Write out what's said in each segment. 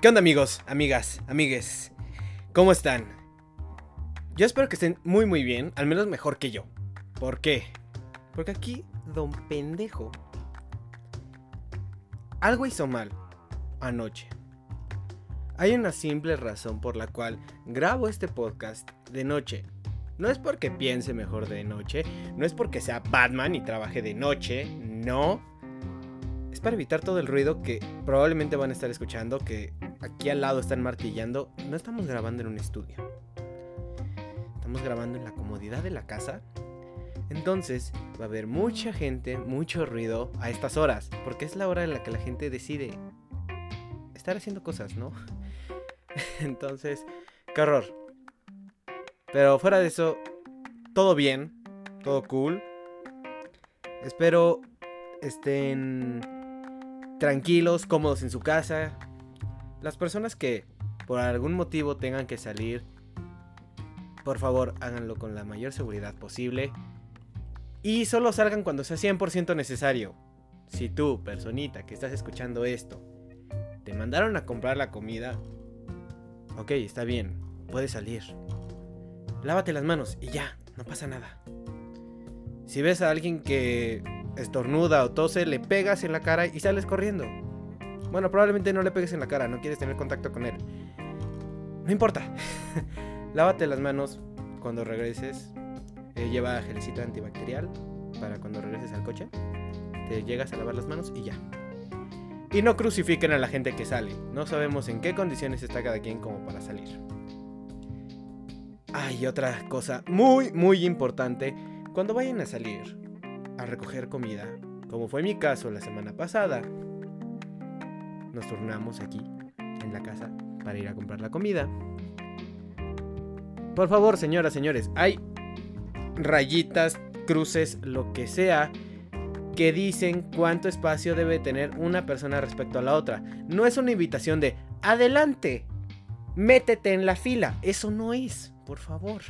¿Qué onda amigos, amigas, amigues? ¿Cómo están? Yo espero que estén muy muy bien, al menos mejor que yo. ¿Por qué? Porque aquí, don pendejo, algo hizo mal anoche. Hay una simple razón por la cual grabo este podcast de noche. No es porque piense mejor de noche, no es porque sea Batman y trabaje de noche, no. Es para evitar todo el ruido que probablemente van a estar escuchando, que aquí al lado están martillando. No estamos grabando en un estudio. Estamos grabando en la comodidad de la casa. Entonces va a haber mucha gente, mucho ruido a estas horas, porque es la hora en la que la gente decide estar haciendo cosas, ¿no? Entonces, qué horror. Pero fuera de eso, todo bien, todo cool. Espero estén tranquilos, cómodos en su casa. Las personas que por algún motivo tengan que salir, por favor háganlo con la mayor seguridad posible. Y solo salgan cuando sea 100% necesario. Si tú, personita que estás escuchando esto, te mandaron a comprar la comida, ok, está bien, puedes salir. Lávate las manos y ya, no pasa nada. Si ves a alguien que estornuda o tose, le pegas en la cara y sales corriendo. Bueno, probablemente no le pegues en la cara, no quieres tener contacto con él. No importa. Lávate las manos cuando regreses. Eh, lleva gelecito antibacterial para cuando regreses al coche. Te llegas a lavar las manos y ya. Y no crucifiquen a la gente que sale. No sabemos en qué condiciones está cada quien como para salir. Hay otra cosa muy, muy importante. Cuando vayan a salir a recoger comida, como fue mi caso la semana pasada, nos turnamos aquí en la casa para ir a comprar la comida. Por favor, señoras, señores, hay rayitas, cruces, lo que sea, que dicen cuánto espacio debe tener una persona respecto a la otra. No es una invitación de adelante, métete en la fila. Eso no es, por favor.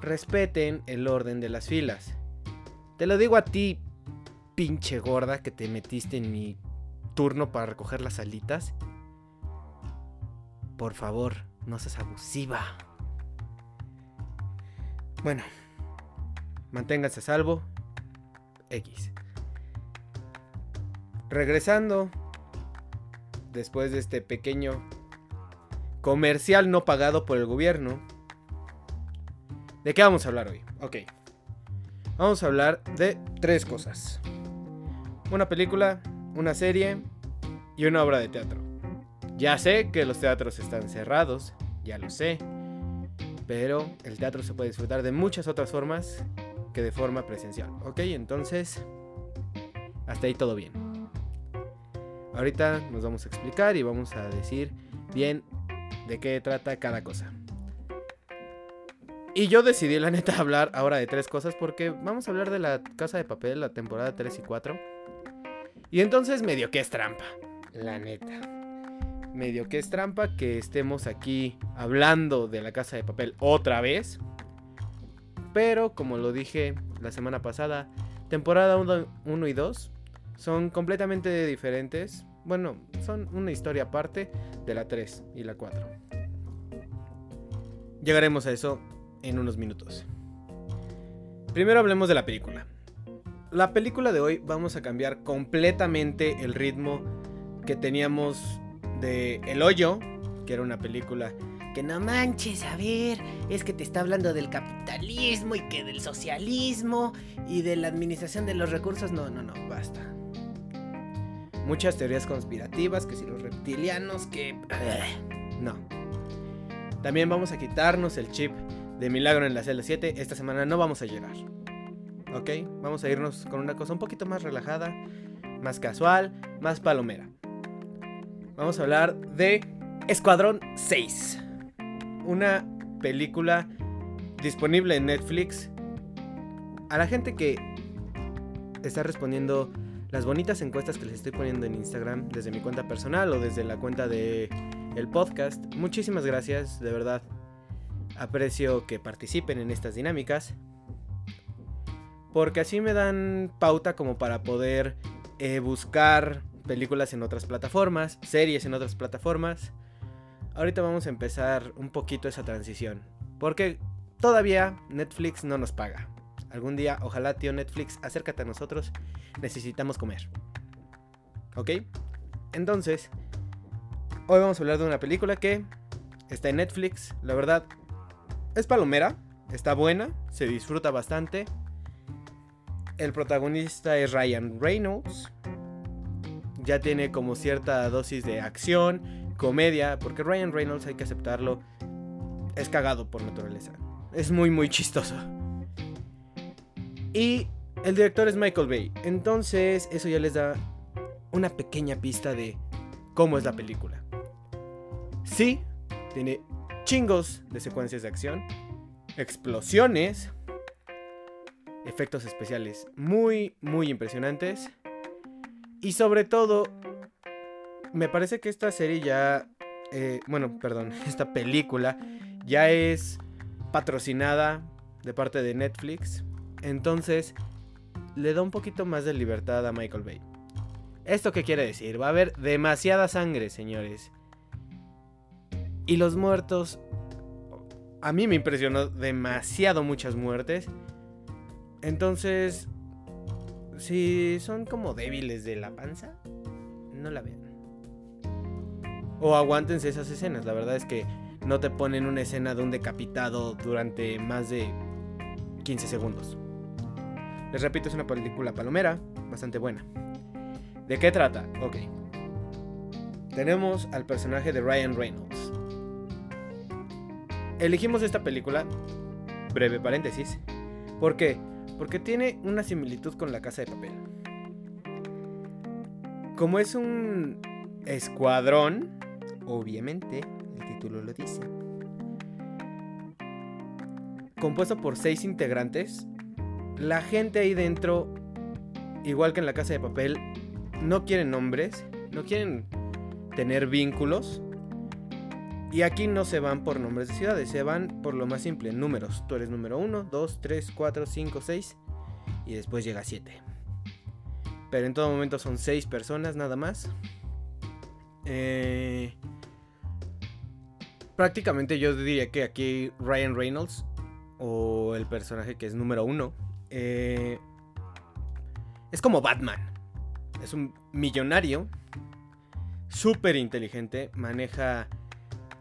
Respeten el orden de las filas. Te lo digo a ti, pinche gorda, que te metiste en mi turno para recoger las alitas. Por favor, no seas abusiva. Bueno, manténganse a salvo. X. Regresando, después de este pequeño comercial no pagado por el gobierno, ¿de qué vamos a hablar hoy? Ok. Vamos a hablar de tres cosas. Una película, una serie y una obra de teatro. Ya sé que los teatros están cerrados, ya lo sé. Pero el teatro se puede disfrutar de muchas otras formas que de forma presencial. Ok, entonces, hasta ahí todo bien. Ahorita nos vamos a explicar y vamos a decir bien de qué trata cada cosa. Y yo decidí, la neta, hablar ahora de tres cosas porque vamos a hablar de la Casa de Papel, la temporada 3 y 4. Y entonces medio que es trampa, la neta. Medio que es trampa que estemos aquí hablando de la Casa de Papel otra vez. Pero como lo dije la semana pasada, temporada 1 y 2 son completamente diferentes. Bueno, son una historia aparte de la 3 y la 4. Llegaremos a eso en unos minutos. Primero hablemos de la película. La película de hoy vamos a cambiar completamente el ritmo que teníamos de El Hoyo, que era una película que no manches, a ver, es que te está hablando del capitalismo y que del socialismo y de la administración de los recursos. No, no, no, basta. Muchas teorías conspirativas, que si los reptilianos, que... No. También vamos a quitarnos el chip de Milagro en la celda 7. Esta semana no vamos a llorar. ¿Ok? Vamos a irnos con una cosa un poquito más relajada, más casual, más palomera. Vamos a hablar de Escuadrón 6 una película disponible en Netflix. A la gente que está respondiendo las bonitas encuestas que les estoy poniendo en Instagram desde mi cuenta personal o desde la cuenta de el podcast. Muchísimas gracias, de verdad. Aprecio que participen en estas dinámicas. Porque así me dan pauta como para poder eh, buscar películas en otras plataformas, series en otras plataformas. Ahorita vamos a empezar un poquito esa transición. Porque todavía Netflix no nos paga. Algún día, ojalá, tío Netflix, acércate a nosotros. Necesitamos comer. ¿Ok? Entonces, hoy vamos a hablar de una película que está en Netflix. La verdad, es palomera. Está buena. Se disfruta bastante. El protagonista es Ryan Reynolds. Ya tiene como cierta dosis de acción, comedia, porque Ryan Reynolds, hay que aceptarlo, es cagado por naturaleza. Es muy, muy chistoso. Y el director es Michael Bay. Entonces, eso ya les da una pequeña pista de cómo es la película. Sí, tiene chingos de secuencias de acción, explosiones, efectos especiales muy, muy impresionantes. Y sobre todo, me parece que esta serie ya, eh, bueno, perdón, esta película ya es patrocinada de parte de Netflix. Entonces, le da un poquito más de libertad a Michael Bay. ¿Esto qué quiere decir? Va a haber demasiada sangre, señores. Y los muertos... A mí me impresionó demasiado muchas muertes. Entonces, si son como débiles de la panza, no la vean. O aguántense esas escenas. La verdad es que no te ponen una escena de un decapitado durante más de 15 segundos. Les repito, es una película palomera, bastante buena. ¿De qué trata? Ok. Tenemos al personaje de Ryan Reynolds. Elegimos esta película, breve paréntesis, ¿por qué? Porque tiene una similitud con La Casa de Papel. Como es un escuadrón, obviamente, el título lo dice, compuesto por seis integrantes, la gente ahí dentro, igual que en La Casa de Papel, no quieren nombres, no quieren tener vínculos. Y aquí no se van por nombres de ciudades, se van por lo más simple, números. Tú eres número 1, 2, 3, 4, 5, 6 y después llega 7. Pero en todo momento son 6 personas nada más. Eh, prácticamente yo diría que aquí Ryan Reynolds, o el personaje que es número 1, eh, es como Batman. Es un millonario, súper inteligente, maneja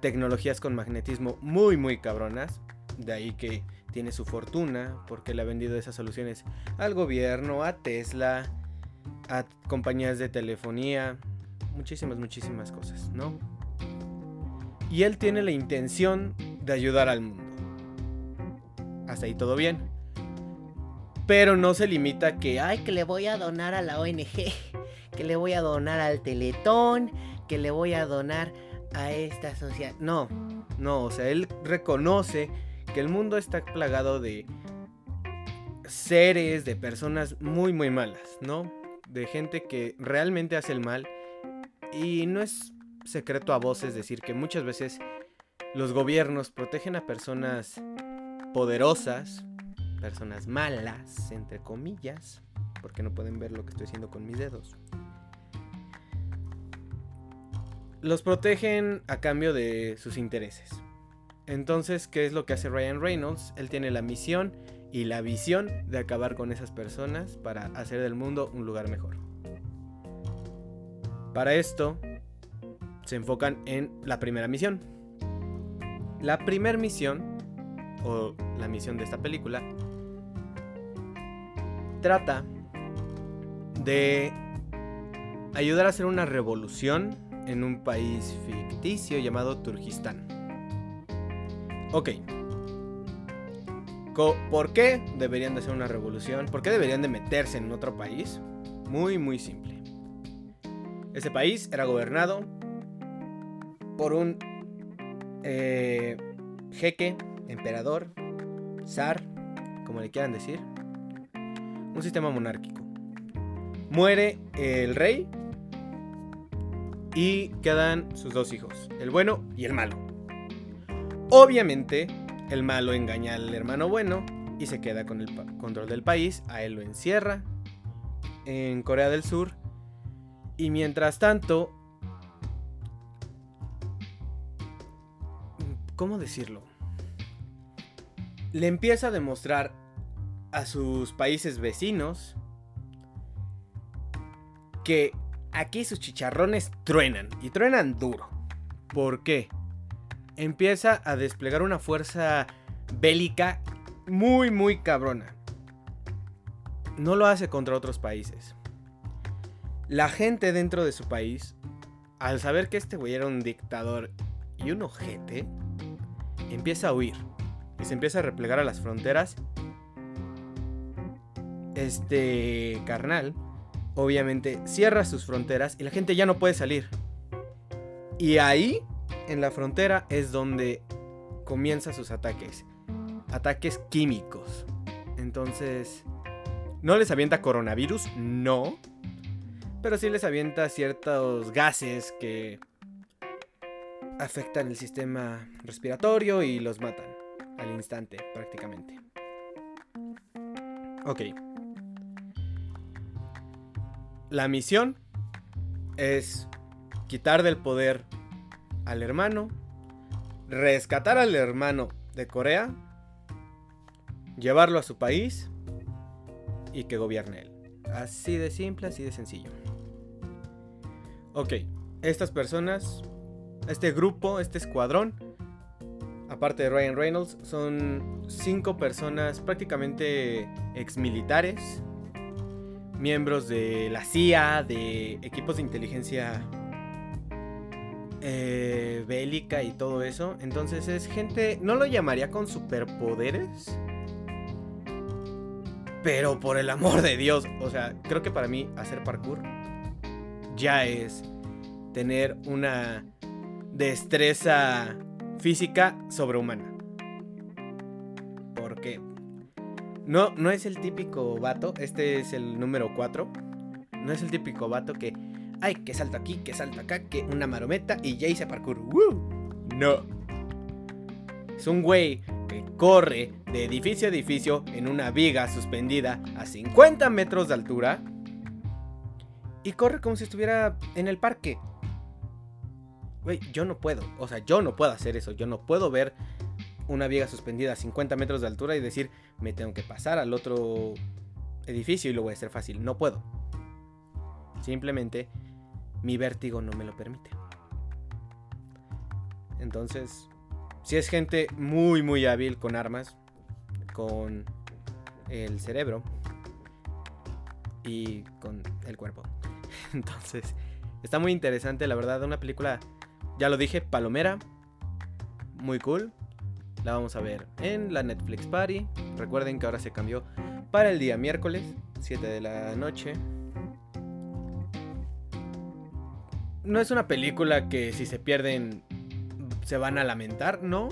tecnologías con magnetismo muy, muy cabronas. De ahí que tiene su fortuna, porque le ha vendido esas soluciones al gobierno, a Tesla, a compañías de telefonía, muchísimas, muchísimas cosas, ¿no? Y él tiene la intención de ayudar al mundo. Hasta ahí todo bien. Pero no se limita a que, ay, que le voy a donar a la ONG, que le voy a donar al Teletón, que le voy a donar a esta sociedad. No, no, o sea, él reconoce que el mundo está plagado de seres, de personas muy, muy malas, ¿no? De gente que realmente hace el mal. Y no es secreto a voces decir que muchas veces los gobiernos protegen a personas poderosas, personas malas, entre comillas, porque no pueden ver lo que estoy haciendo con mis dedos. Los protegen a cambio de sus intereses. Entonces, ¿qué es lo que hace Ryan Reynolds? Él tiene la misión y la visión de acabar con esas personas para hacer del mundo un lugar mejor. Para esto, se enfocan en la primera misión. La primera misión, o la misión de esta película, trata de ayudar a hacer una revolución en un país ficticio llamado Turkistán. Ok. ¿Por qué deberían de hacer una revolución? ¿Por qué deberían de meterse en otro país? Muy, muy simple. Ese país era gobernado por un eh, jeque, emperador, zar, como le quieran decir, un sistema monárquico. Muere el rey y quedan sus dos hijos, el bueno y el malo. Obviamente, el malo engaña al hermano bueno y se queda con el control del país, a él lo encierra en Corea del Sur Y mientras tanto... ¿Cómo decirlo? Le empieza a demostrar a sus países vecinos que aquí sus chicharrones truenan y truenan duro. ¿Por qué? Empieza a desplegar una fuerza bélica muy, muy cabrona. No lo hace contra otros países. La gente dentro de su país, al saber que este güey era un dictador y un ojete, empieza a huir y se empieza a replegar a las fronteras. Este carnal, obviamente, cierra sus fronteras y la gente ya no puede salir. Y ahí, en la frontera, es donde comienza sus ataques. Ataques químicos. Entonces, ¿no les avienta coronavirus? No. Pero sí les avienta ciertos gases que afectan el sistema respiratorio y los matan al instante prácticamente. Ok. La misión es quitar del poder al hermano, rescatar al hermano de Corea, llevarlo a su país y que gobierne él. Así de simple, así de sencillo. Ok, estas personas, este grupo, este escuadrón, aparte de Ryan Reynolds, son cinco personas prácticamente exmilitares, miembros de la CIA, de equipos de inteligencia eh, bélica y todo eso. Entonces es gente, no lo llamaría con superpoderes. Pero por el amor de Dios, o sea, creo que para mí hacer parkour ya es tener una destreza física sobrehumana. No, no es el típico vato, este es el número 4. No es el típico vato que, ay, que salto aquí, que salto acá, que una marometa y ya hice parkour. No. Es un güey que corre de edificio a edificio en una viga suspendida a 50 metros de altura. Y corre como si estuviera en el parque. Güey, yo no puedo. O sea, yo no puedo hacer eso. Yo no puedo ver una viga suspendida a 50 metros de altura y decir, me tengo que pasar al otro edificio y lo voy a hacer fácil. No puedo. Simplemente mi vértigo no me lo permite. Entonces, si es gente muy, muy hábil con armas, con el cerebro y con el cuerpo. Entonces, está muy interesante, la verdad, una película, ya lo dije, palomera, muy cool. La vamos a ver en la Netflix Party. Recuerden que ahora se cambió para el día miércoles, 7 de la noche. No es una película que si se pierden se van a lamentar, no,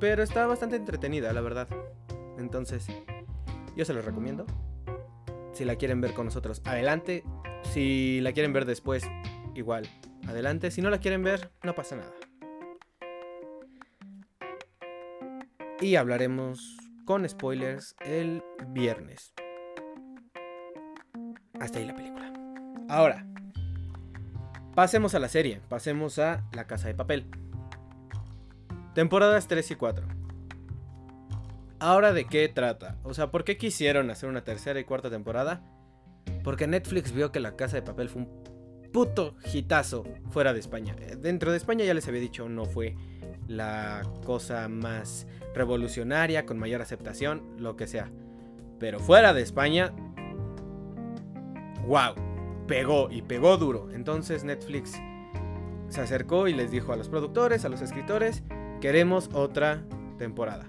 pero está bastante entretenida, la verdad. Entonces, yo se los recomiendo. Si la quieren ver con nosotros, adelante. Si la quieren ver después, igual, adelante. Si no la quieren ver, no pasa nada. Y hablaremos con spoilers el viernes. Hasta ahí la película. Ahora, pasemos a la serie. Pasemos a La Casa de Papel. Temporadas 3 y 4. Ahora de qué trata? O sea, ¿por qué quisieron hacer una tercera y cuarta temporada? Porque Netflix vio que La Casa de Papel fue un puto hitazo fuera de España. Eh, dentro de España ya les había dicho, no fue la cosa más revolucionaria, con mayor aceptación, lo que sea. Pero fuera de España, wow, pegó y pegó duro. Entonces Netflix se acercó y les dijo a los productores, a los escritores, Queremos otra temporada.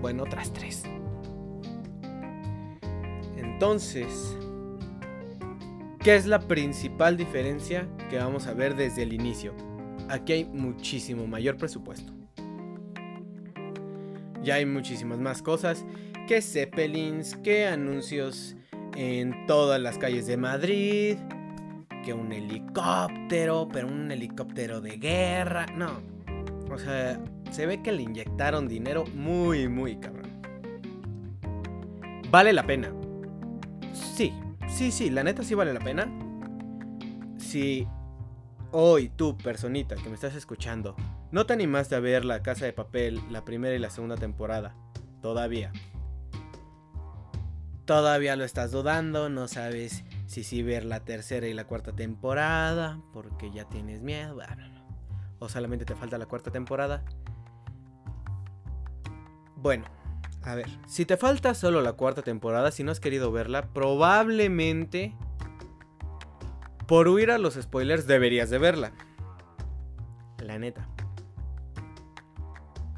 Bueno, otras tres. Entonces, ¿qué es la principal diferencia que vamos a ver desde el inicio? Aquí hay muchísimo mayor presupuesto. Ya hay muchísimas más cosas que Zeppelins, que anuncios en todas las calles de Madrid, que un helicóptero, pero un helicóptero de guerra. No, o sea, se ve que le inyectaron dinero muy, muy cabrón. Vale la pena. Sí, sí, sí, la neta sí vale la pena. si hoy tú, personita que me estás escuchando, no te animaste a ver La Casa de Papel, la primera y la segunda temporada, todavía. Todavía lo estás dudando, no sabes si sí ver la tercera y la cuarta temporada, porque ya tienes miedo, o solamente te falta la cuarta temporada. Bueno, a ver, si te falta solo la cuarta temporada, si no has querido verla, probablemente por huir a los spoilers deberías de verla. La neta.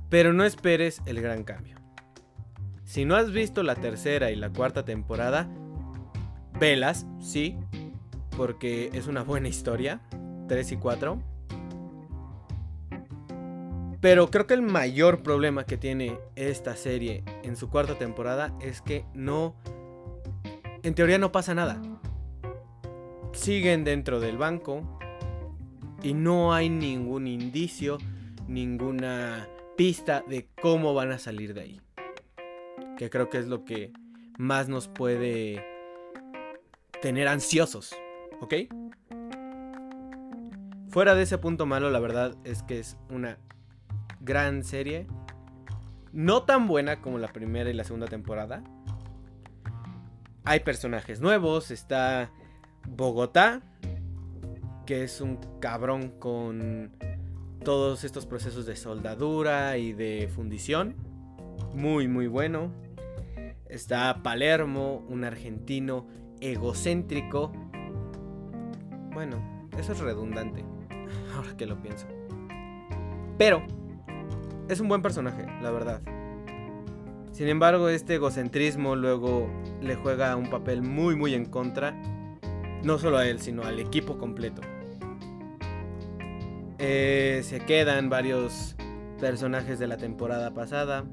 Pero no esperes el gran cambio. Si no has visto la tercera y la cuarta temporada, velas, sí, porque es una buena historia. 3 y 4. Pero creo que el mayor problema que tiene esta serie en su cuarta temporada es que no... En teoría no pasa nada siguen dentro del banco y no hay ningún indicio, ninguna pista de cómo van a salir de ahí. Que creo que es lo que más nos puede tener ansiosos, ¿ok? Fuera de ese punto malo, la verdad es que es una gran serie. No tan buena como la primera y la segunda temporada. Hay personajes nuevos, está Bogotá, que es un cabrón con todos estos procesos de soldadura y de fundición. Muy, muy bueno. Está Palermo, un argentino egocéntrico. Bueno, eso es redundante, ahora que lo pienso. Pero es un buen personaje, la verdad. Sin embargo, este egocentrismo luego le juega un papel muy, muy en contra no solo a él, sino al equipo completo. Eh, se quedan varios personajes de la temporada pasada.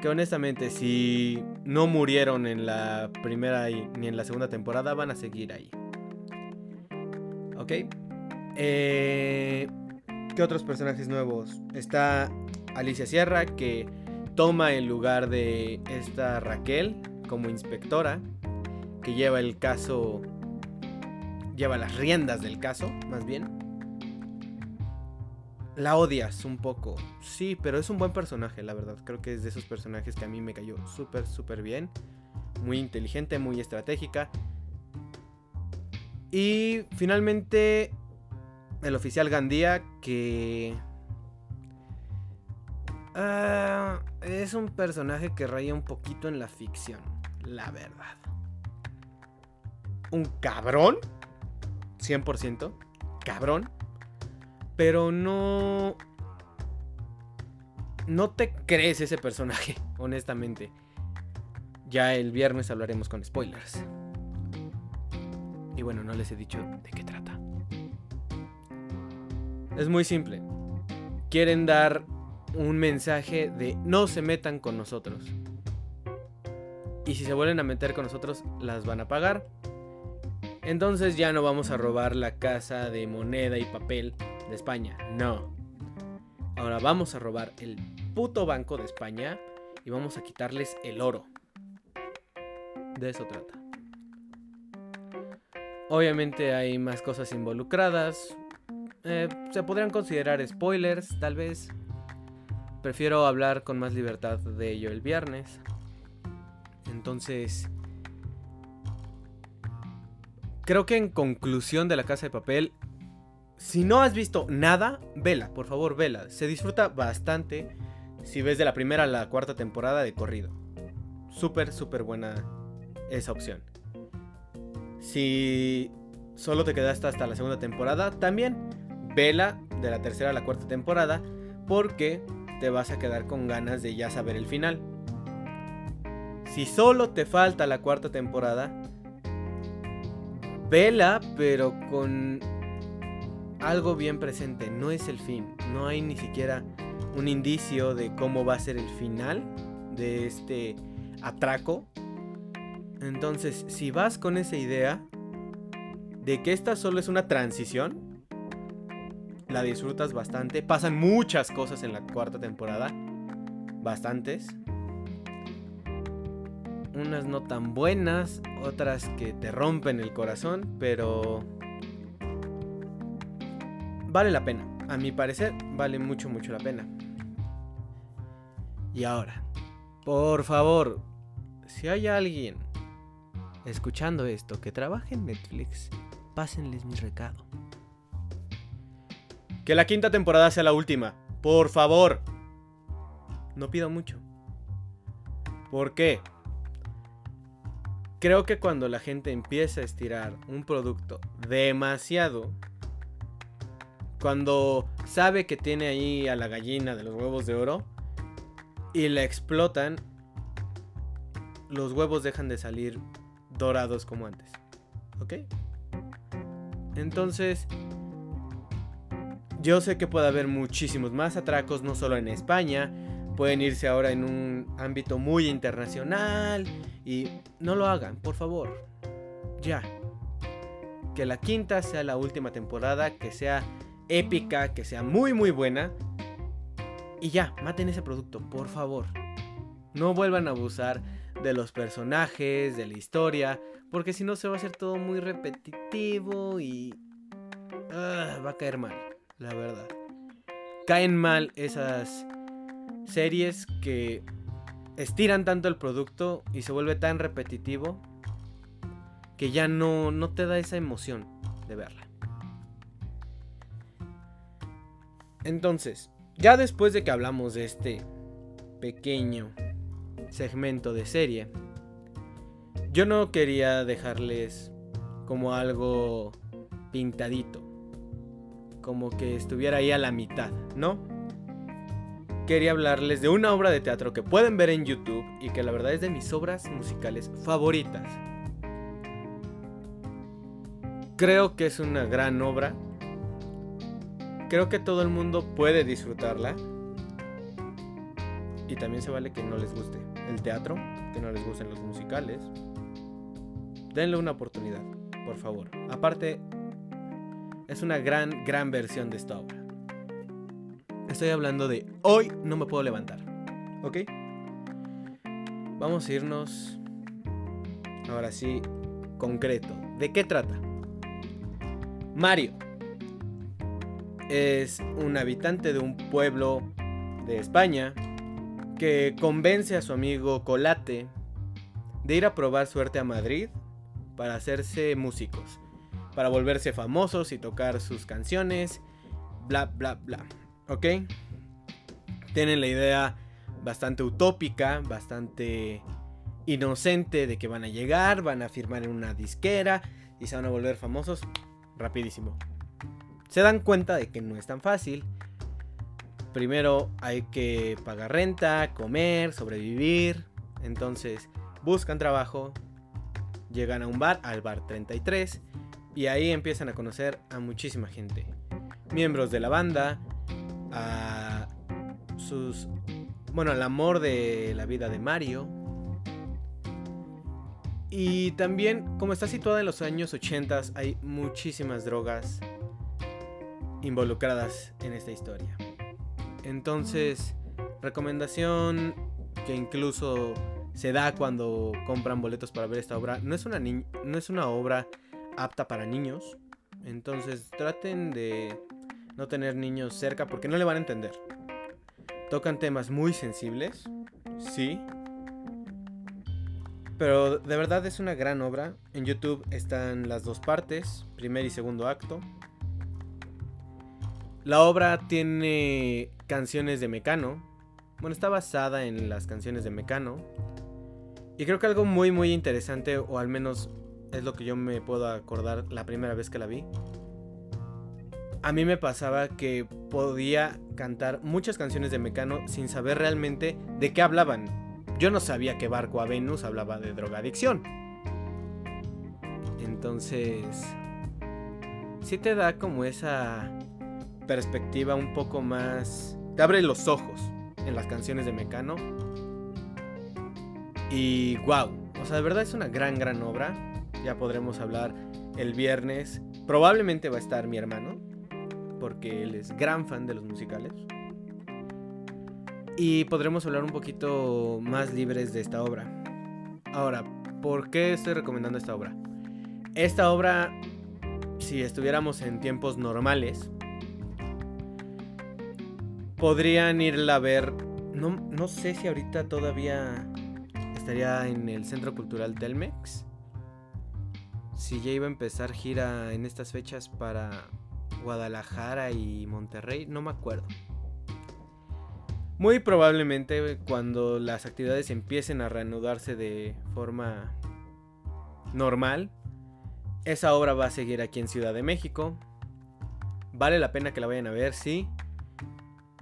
Que honestamente, si no murieron en la primera ni en la segunda temporada, van a seguir ahí. ¿Ok? Eh, ¿Qué otros personajes nuevos? Está Alicia Sierra, que toma el lugar de esta Raquel como inspectora que lleva el caso, lleva las riendas del caso, más bien. La odias un poco, sí, pero es un buen personaje, la verdad. Creo que es de esos personajes que a mí me cayó súper, súper bien. Muy inteligente, muy estratégica. Y finalmente, el oficial Gandía, que... Ah, es un personaje que raya un poquito en la ficción, la verdad un cabrón. 100%. Cabrón. Pero no... No te crees ese personaje, honestamente. Ya el viernes hablaremos con spoilers. Y bueno, no les he dicho de qué trata. Es muy simple. Quieren dar un mensaje de no se metan con nosotros. Y si se vuelven a meter con nosotros, las van a pagar. Entonces ya no vamos a robar la casa de moneda y papel de España. No. Ahora vamos a robar el puto banco de España y vamos a quitarles el oro. De eso trata. Obviamente hay más cosas involucradas. Eh, se podrían considerar spoilers, tal vez. Prefiero hablar con más libertad de ello el viernes. Entonces, creo que en conclusión de la casa de papel, si no has visto nada, vela, por favor, vela. Se disfruta bastante si ves de la primera a la cuarta temporada de corrido. Súper, súper buena esa opción. Si solo te quedaste hasta la segunda temporada, también vela de la tercera a la cuarta temporada porque te vas a quedar con ganas de ya saber el final. Si solo te falta la cuarta temporada, vela, pero con algo bien presente. No es el fin. No hay ni siquiera un indicio de cómo va a ser el final de este atraco. Entonces, si vas con esa idea de que esta solo es una transición, la disfrutas bastante. Pasan muchas cosas en la cuarta temporada. Bastantes unas no tan buenas, otras que te rompen el corazón, pero vale la pena. A mi parecer, vale mucho, mucho la pena. Y ahora, por favor, si hay alguien escuchando esto que trabaje en Netflix, pásenles mi recado. Que la quinta temporada sea la última. Por favor. No pido mucho. ¿Por qué? Creo que cuando la gente empieza a estirar un producto demasiado, cuando sabe que tiene ahí a la gallina de los huevos de oro y la explotan, los huevos dejan de salir dorados como antes. ¿Ok? Entonces, yo sé que puede haber muchísimos más atracos, no solo en España. Pueden irse ahora en un ámbito muy internacional. Y no lo hagan, por favor. Ya. Que la quinta sea la última temporada, que sea épica, que sea muy muy buena. Y ya, maten ese producto, por favor. No vuelvan a abusar de los personajes, de la historia, porque si no se va a hacer todo muy repetitivo y ah, va a caer mal la verdad. Caen mal esas series que estiran tanto el producto y se vuelve tan repetitivo que ya no, no te da esa emoción de verla. Entonces, ya después de que hablamos de este pequeño segmento de serie, yo no quería dejarles como algo pintadito como que estuviera ahí a la mitad, ¿no? Quería hablarles de una obra de teatro que pueden ver en YouTube y que la verdad es de mis obras musicales favoritas. Creo que es una gran obra. Creo que todo el mundo puede disfrutarla. Y también se vale que no les guste el teatro, que no les gusten los musicales. Denle una oportunidad, por favor. Aparte, es una gran, gran versión de esta obra. Estoy hablando de Hoy no me puedo levantar. ¿Ok? Vamos a irnos ahora sí concreto. ¿De qué trata? Mario es un habitante de un pueblo de España que convence a su amigo Colate de ir a probar suerte a Madrid para hacerse músicos para volverse famosos y tocar sus canciones, bla, bla, bla. ¿Ok? Tienen la idea bastante utópica, bastante inocente de que van a llegar, van a firmar en una disquera y se van a volver famosos rapidísimo. Se dan cuenta de que no es tan fácil. Primero hay que pagar renta, comer, sobrevivir. Entonces buscan trabajo, llegan a un bar, al bar 33, y ahí empiezan a conocer a muchísima gente. Miembros de la banda, a sus... Bueno, al amor de la vida de Mario. Y también, como está situada en los años 80, hay muchísimas drogas involucradas en esta historia. Entonces, recomendación que incluso se da cuando compran boletos para ver esta obra. No es una, no es una obra apta para niños. Entonces traten de no tener niños cerca porque no le van a entender. Tocan temas muy sensibles, sí. Pero de verdad es una gran obra. En YouTube están las dos partes, primer y segundo acto. La obra tiene canciones de Mecano. Bueno, está basada en las canciones de Mecano. Y creo que algo muy muy interesante, o al menos es lo que yo me puedo acordar la primera vez que la vi. A mí me pasaba que podía cantar muchas canciones de Mecano sin saber realmente de qué hablaban. Yo no sabía que Barco a Venus hablaba de drogadicción. Entonces, sí te da como esa perspectiva un poco más... Te abre los ojos en las canciones de Mecano. Y wow, o sea, de verdad es una gran, gran obra ya podremos hablar el viernes. Probablemente va a estar mi hermano, porque él es gran fan de los musicales. Y podremos hablar un poquito más libres de esta obra. Ahora, ¿por qué estoy recomendando esta obra? Esta obra, si estuviéramos en tiempos normales, podrían irla a ver. No, no sé si ahorita todavía estaría en el Centro Cultural Telmex. Si ya iba a empezar gira en estas fechas para Guadalajara y Monterrey, no me acuerdo. Muy probablemente cuando las actividades empiecen a reanudarse de forma normal, esa obra va a seguir aquí en Ciudad de México. Vale la pena que la vayan a ver, sí,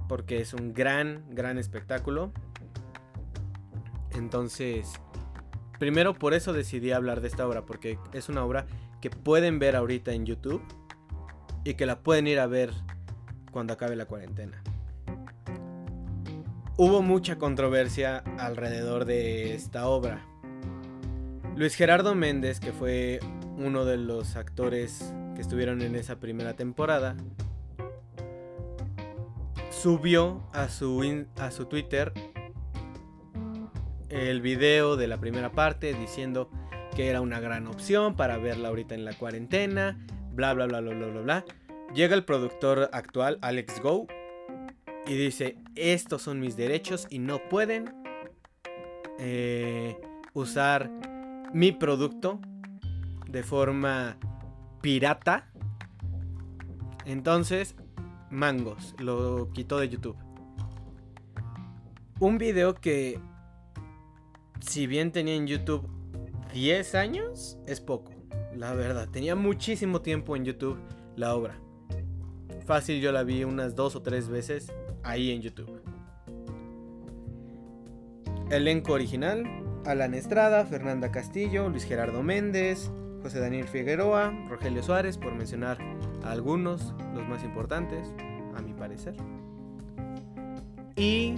porque es un gran, gran espectáculo. Entonces, primero por eso decidí hablar de esta obra, porque es una obra que pueden ver ahorita en YouTube y que la pueden ir a ver cuando acabe la cuarentena. Hubo mucha controversia alrededor de esta obra. Luis Gerardo Méndez, que fue uno de los actores que estuvieron en esa primera temporada, subió a su, a su Twitter el video de la primera parte diciendo que era una gran opción para verla ahorita en la cuarentena, bla bla bla bla bla bla bla. Llega el productor actual, Alex Go, y dice, estos son mis derechos y no pueden eh, usar mi producto de forma pirata. Entonces, mangos, lo quitó de YouTube. Un video que, si bien tenía en YouTube 10 años, es poco, la verdad. Tenía muchísimo tiempo en YouTube la obra. Fácil, yo la vi unas dos o tres veces ahí en YouTube. Elenco original: Alan Estrada, Fernanda Castillo, Luis Gerardo Méndez, José Daniel Figueroa, Rogelio Suárez, por mencionar algunos, los más importantes, a mi parecer. Y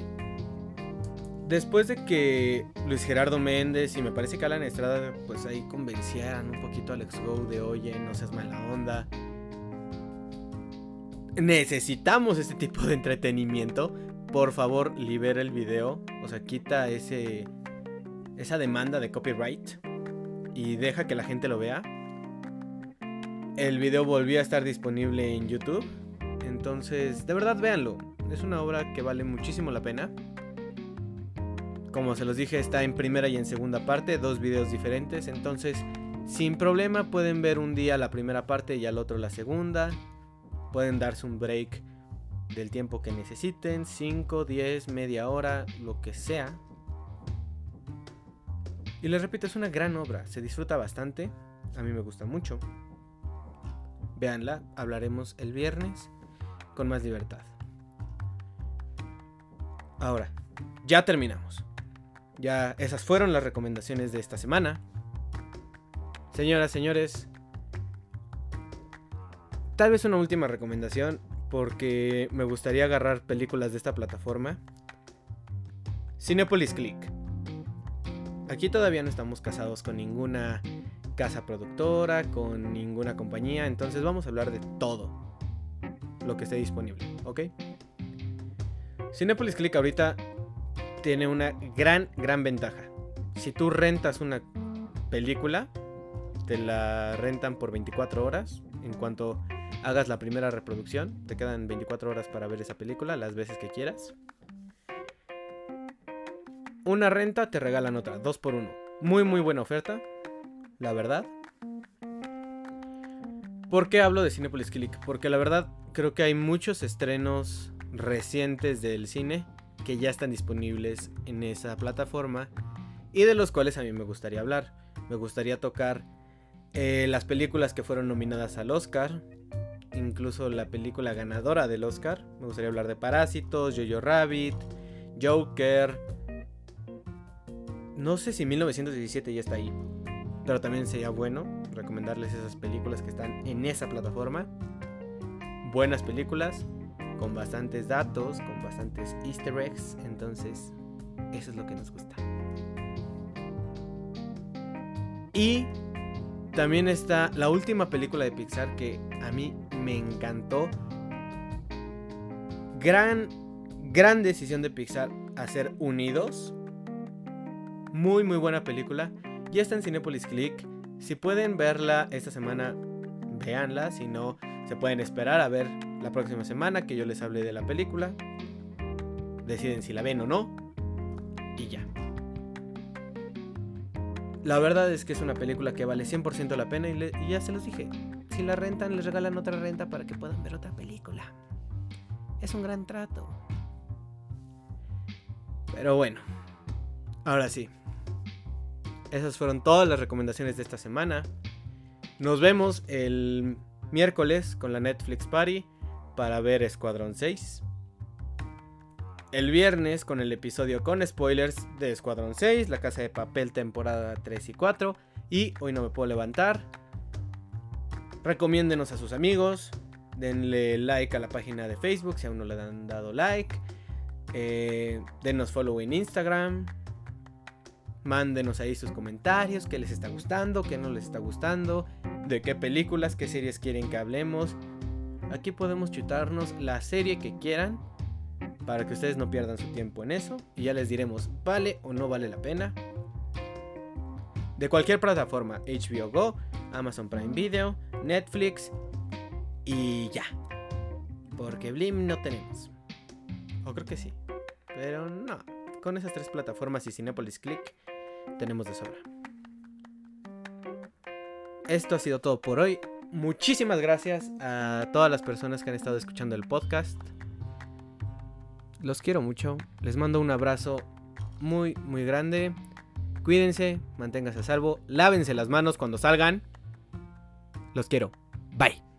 después de que Luis Gerardo Méndez y me parece que Alan Estrada, pues ahí convencieran un poquito a Alex Go de oye, no seas mala onda, necesitamos este tipo de entretenimiento. Por favor, libera el video. O sea, quita ese. esa demanda de copyright. Y deja que la gente lo vea. El video volvió a estar disponible en YouTube. Entonces, de verdad, véanlo. Es una obra que vale muchísimo la pena. Como se los dije, está en primera y en segunda parte, dos videos diferentes. Entonces, sin problema pueden ver un día la primera parte y al otro la segunda. Pueden darse un break del tiempo que necesiten, 5, 10, media hora, lo que sea. Y les repito, es una gran obra, se disfruta bastante, a mí me gusta mucho. Véanla, hablaremos el viernes con más libertad. Ahora, ya terminamos. Ya esas fueron las recomendaciones de esta semana. Señoras, señores, Tal vez una última recomendación, porque me gustaría agarrar películas de esta plataforma. Cinepolis Click. Aquí todavía no estamos casados con ninguna casa productora, con ninguna compañía, entonces vamos a hablar de todo lo que esté disponible, ¿ok? Cinepolis Click ahorita tiene una gran, gran ventaja. Si tú rentas una película, te la rentan por 24 horas. En cuanto hagas la primera reproducción. Te quedan 24 horas para ver esa película, las veces que quieras. Una renta te regalan otra, dos por uno. Muy muy buena oferta, la verdad. ¿Por qué hablo de Cinepolis Click? Porque la verdad creo que hay muchos estrenos recientes del cine que ya están disponibles en esa plataforma y de los cuales a mí me gustaría hablar. Me gustaría tocar eh, las películas que fueron nominadas al Oscar, incluso la película ganadora del Oscar. Me gustaría hablar de Parásitos, Jojo Rabbit, Joker. No sé si 1917 ya está ahí, pero también sería bueno recomendarles esas películas que están en esa plataforma. Buenas películas, con bastantes datos, con bastantes easter eggs, entonces eso es lo que nos gusta. Y también está la última película de Pixar que a mí me encantó. Gran, gran decisión de Pixar hacer Unidos. Muy, muy buena película. Ya está en Cinepolis Click. Si pueden verla esta semana, véanla. Si no, se pueden esperar a ver la próxima semana que yo les hable de la película. deciden si la ven o no. Y ya. La verdad es que es una película que vale 100% la pena y, y ya se los dije. Si la rentan, les regalan otra renta para que puedan ver otra película. Es un gran trato. Pero bueno, ahora sí. Esas fueron todas las recomendaciones de esta semana. Nos vemos el miércoles con la Netflix Party para ver Escuadrón 6. El viernes con el episodio con spoilers de Escuadrón 6, La Casa de Papel temporada 3 y 4 y Hoy no me puedo levantar. Recomiéndenos a sus amigos, denle like a la página de Facebook si aún no le han dado like. Eh, denos follow en Instagram. Mándenos ahí sus comentarios, qué les está gustando, qué no les está gustando, de qué películas, qué series quieren que hablemos. Aquí podemos chutarnos la serie que quieran para que ustedes no pierdan su tiempo en eso y ya les diremos vale o no vale la pena. De cualquier plataforma, HBO Go, Amazon Prime Video, Netflix y ya. Porque Blim no tenemos. O creo que sí. Pero no. Con esas tres plataformas y Cinepolis Click tenemos de sobra. Esto ha sido todo por hoy. Muchísimas gracias a todas las personas que han estado escuchando el podcast. Los quiero mucho. Les mando un abrazo muy, muy grande. Cuídense, manténganse a salvo. Lávense las manos cuando salgan. Los quiero. Bye.